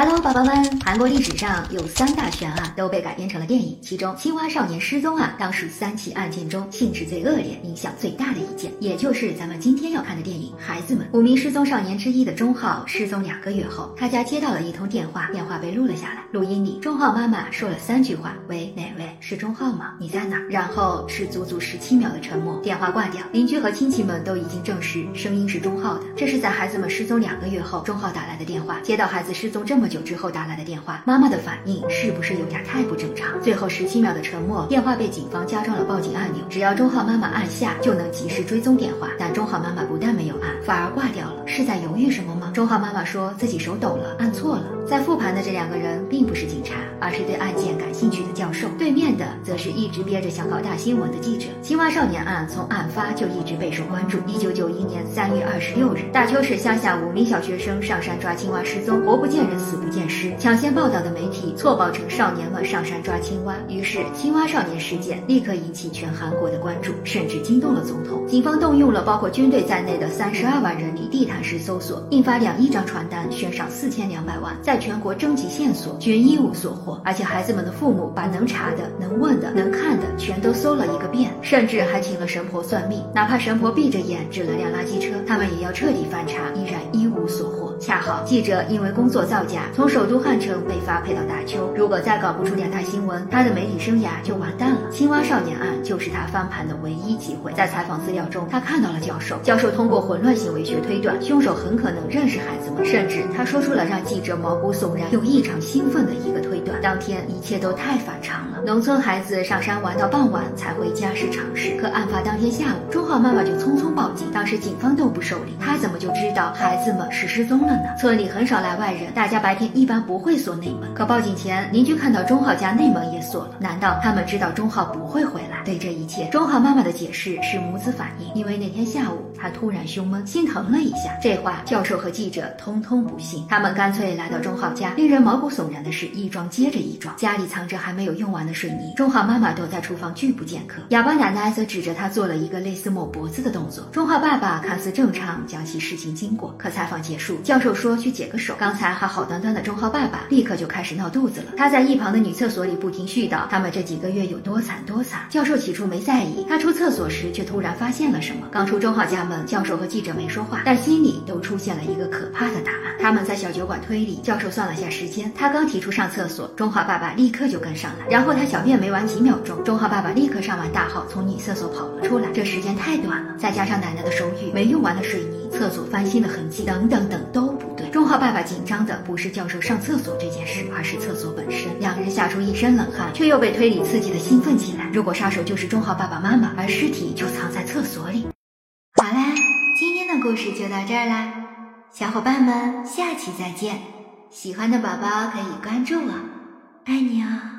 Hello，宝宝们！韩国历史上有三大悬案都被改编成了电影，其中青蛙少年失踪案当属三起案件中性质最恶劣、影响最大的一件，也就是咱们今天要看的电影《孩子们》。五名失踪少年之一的钟浩失踪两个月后，他家接到了一通电话，电话被录了下来。录音里，钟浩妈妈说了三句话：“喂，哪位？是钟浩吗？你在哪？”然后是足足十七秒的沉默，电话挂掉。邻居和亲戚们都已经证实声音是钟浩的。这是在孩子们失踪两个月后，钟浩打来的电话。接到孩子失踪这么久之后打来的电话，妈妈的反应是不是有点太不正常？最后十七秒的沉默，电话被警方加装了报警按钮，只要钟浩妈妈按下，就能及时追踪电话。但钟浩妈妈不但没有按，反而挂掉了，是在犹豫什么吗？钟浩妈妈说自己手抖了，按错了。在复盘的这两个人并不是警察，而是对案件感兴趣的教授。对面的则是一直憋着想搞大新闻的记者。青蛙少年案从案发就一直备受关注。一九九一年三月二十六日，大邱市乡下五名小学生上山抓青蛙失踪，活不见人，死不见尸。抢先报道的媒体错报成少年们上山抓青蛙，于是青蛙少年事件立刻引起全韩国的关注，甚至惊动了总统。警方动用了包括军队在内的三十二万人力地毯式搜索，印发两亿张传单，悬赏四千两百万，在全国征集线索，均一无所获。而且孩子们的父母把能查的、能问的、能看的全都搜了一个遍，甚至还请了神婆算命。哪怕神婆闭着眼指了辆垃圾车，他们也要彻底翻查，依然一无所。恰好记者因为工作造假，从首都汉城被发配到大邱。如果再搞不出点大新闻，他的媒体生涯就完蛋了。青蛙少年案就是他翻盘的唯一机会。在采访资料中，他看到了教授。教授通过混乱行为学推断，凶手很可能认识孩子们，甚至他说出了让记者毛骨悚然又异常兴奋的一个推断：当天一切都太反常了。农村孩子上山玩到傍晚才回家是常事，可案发当天下午，钟浩妈妈就匆匆报警，当时警方都不受理，他怎么就知道孩子们是失踪了呢？村里很少来外人，大家白天一般不会锁内门。可报警前，邻居看到钟浩家内门也锁了，难道他们知道钟浩不会回来？对这一切，钟浩妈妈的解释是母子反应，因为那天下午他突然胸闷，心疼了一下。这话教授和记者通通不信，他们干脆来到钟浩家。令人毛骨悚然的是，一桩接着一桩，家里藏着还没有用完的水泥。钟浩妈妈躲在厨房拒不见客，哑巴奶奶则指着他做了一个类似抹脖子的动作。钟浩爸爸看似正常，讲起事情经过。可采访结束，教授就说去解个手。刚才还好端端的钟浩爸爸，立刻就开始闹肚子了。他在一旁的女厕所里不停絮叨他们这几个月有多惨多惨。教授起初没在意，他出厕所时却突然发现了什么。刚出钟浩家门，教授和记者没说话，但心里都出现了一个可怕的答案。他们在小酒馆推理，教授算了下时间，他刚提出上厕所，钟浩爸爸立刻就跟上来，然后他小便没完几秒钟，钟浩爸爸立刻上完大号从女厕所跑了出来。这时间太短了，再加上奶奶的手语，没用完的水泥，厕所翻新的痕迹，等等等都不对。钟浩爸爸紧张的不是教授上厕所这件事，而是厕所本身。两人吓出一身冷汗，却又被推理刺激的兴奋起来。如果杀手就是钟浩爸爸妈妈，而尸体就藏在厕所里。好啦，今天的故事就到这儿啦，小伙伴们，下期再见。喜欢的宝宝可以关注我，爱你哦。